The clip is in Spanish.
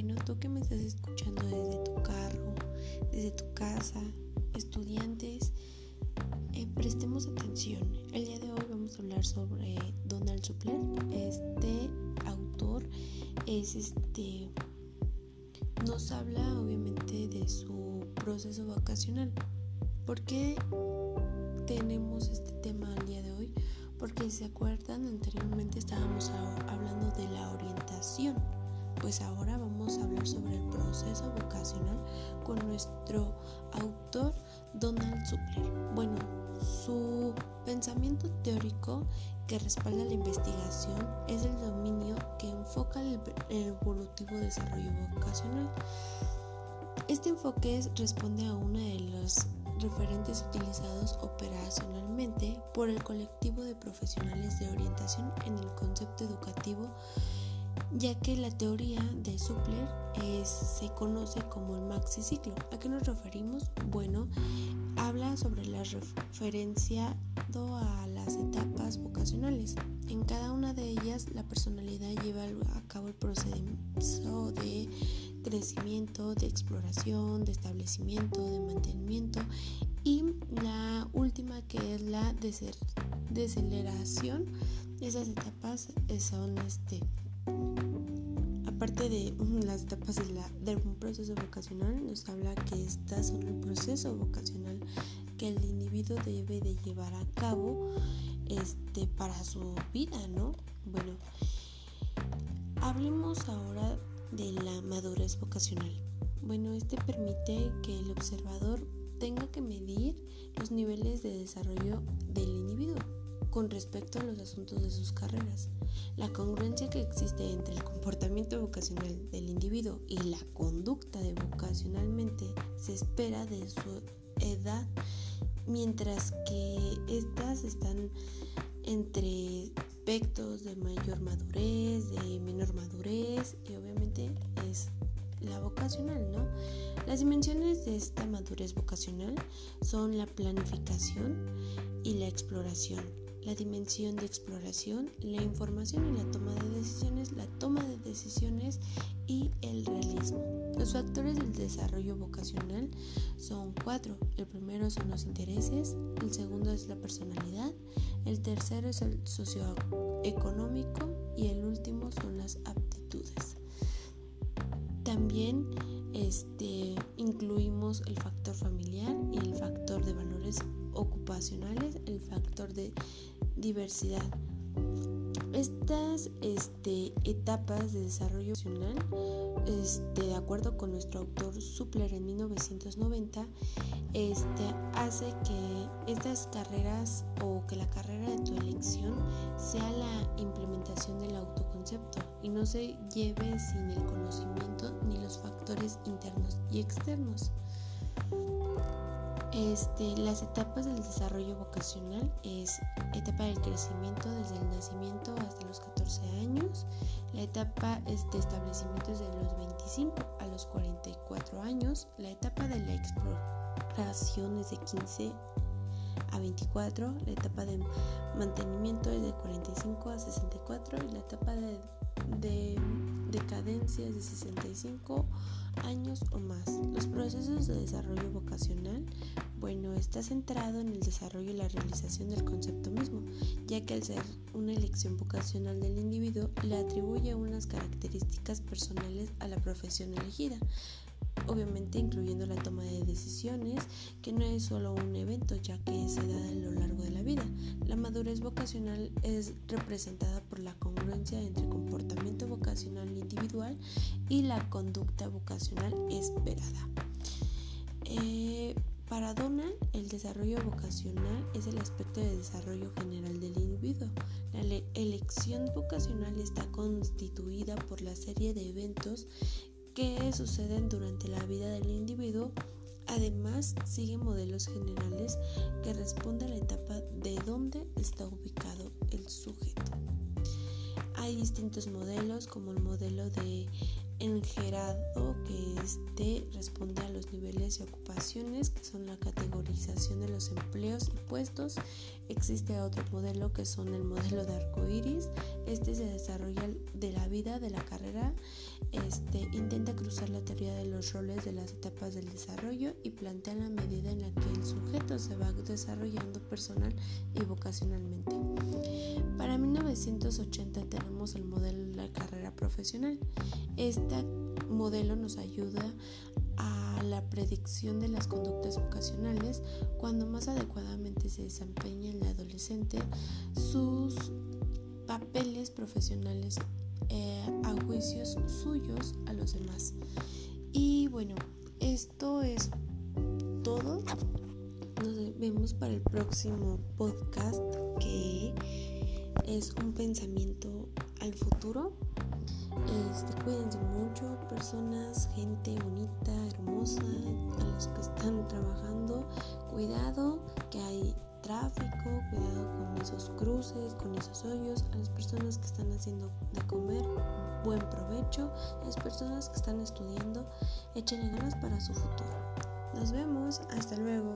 Bueno, tú que me estás escuchando desde tu carro, desde tu casa, estudiantes, eh, prestemos atención. El día de hoy vamos a hablar sobre Donald Supler. Este autor es este nos habla obviamente de su proceso vacacional. ¿Por qué tenemos este tema al día de hoy? Porque se acuerdan, anteriormente estábamos hablando de la orientación pues ahora vamos a hablar sobre el proceso vocacional con nuestro autor Donald Suppler. Bueno, su pensamiento teórico que respalda la investigación es el dominio que enfoca el evolutivo desarrollo vocacional. Este enfoque responde a uno de los referentes utilizados operacionalmente por el colectivo de profesionales de orientación en el concepto educativo ya que la teoría de Suppler se conoce como el maxi ciclo. ¿A qué nos referimos? Bueno, habla sobre la referencia a las etapas vocacionales. En cada una de ellas, la personalidad lleva a cabo el procedimiento de crecimiento, de exploración, de establecimiento, de mantenimiento y la última que es la deceleración. Esas etapas son este Aparte de las etapas de, un proceso vocacional, nos habla que estas son el proceso vocacional que el individuo debe de llevar a cabo este, para su vida, ¿no? Bueno, hablemos ahora de la madurez vocacional. Bueno, este permite que el observador tenga que medir los niveles de desarrollo del individuo con respecto a los asuntos de sus carreras. La congruencia que existe entre el comportamiento vocacional del individuo y la conducta de vocacionalmente se espera de su edad, mientras que estas están entre aspectos de mayor madurez, de menor madurez y obviamente es la vocacional, ¿no? Las dimensiones de esta madurez vocacional son la planificación y la exploración la dimensión de exploración, la información y la toma de decisiones, la toma de decisiones y el realismo. Los factores del desarrollo vocacional son cuatro. El primero son los intereses, el segundo es la personalidad, el tercero es el socioeconómico y el último son las aptitudes. También este, incluimos el factor familiar y el factor de valores ocupacionales, el factor de diversidad. Estas este, etapas de desarrollo nacional, este, de acuerdo con nuestro autor Suppler en 1990, este, hace que estas carreras o que la carrera de tu elección sea la implementación del autoconcepto y no se lleve sin el conocimiento ni los factores internos y externos. Este, las etapas del desarrollo vocacional es etapa del crecimiento desde el nacimiento hasta los 14 años, la etapa de establecimiento desde los 25 a los 44 años, la etapa de la exploración es de 15 a 24, la etapa de mantenimiento es de 45 a 64 y la etapa de, de decadencia es de 65 años o más. Los procesos de desarrollo vocacional, bueno, está centrado en el desarrollo y la realización del concepto mismo, ya que al ser una elección vocacional del individuo, le atribuye unas características personales a la profesión elegida obviamente incluyendo la toma de decisiones, que no es solo un evento, ya que se da a lo largo de la vida. La madurez vocacional es representada por la congruencia entre comportamiento vocacional individual y la conducta vocacional esperada. Eh, para Donald, el desarrollo vocacional es el aspecto de desarrollo general del individuo. La elección vocacional está constituida por la serie de eventos que suceden durante la vida del individuo. Además, sigue modelos generales que responden a la etapa de dónde está ubicado el sujeto. Hay distintos modelos como el modelo de engerado que este responde a los niveles y ocupaciones que son la categorización de los empleos y puestos. Existe otro modelo que son el modelo de arco iris. Este se desarrolla de la vida de la carrera. Este intenta cruzar la teoría de los roles de las etapas del desarrollo y plantea la medida en la que el sujeto se va desarrollando personal y vocacionalmente. Para 1980 tenemos el modelo de la carrera profesional. Este modelo nos ayuda a la predicción de las conductas vocacionales cuando más adecuadamente se desempeña en la adolescente sus papeles profesionales eh, a juicios suyos a los demás. Y bueno, esto es todo. Nos vemos para el próximo podcast que es un pensamiento al futuro. Este, cuídense mucho, personas, gente bonita, hermosa, a los que están trabajando. Cuidado que hay tráfico, cuidado con esos cruces, con esos hoyos. A las personas que están haciendo de comer, buen provecho. A las personas que están estudiando, échenle ganas para su futuro. Nos vemos, hasta luego.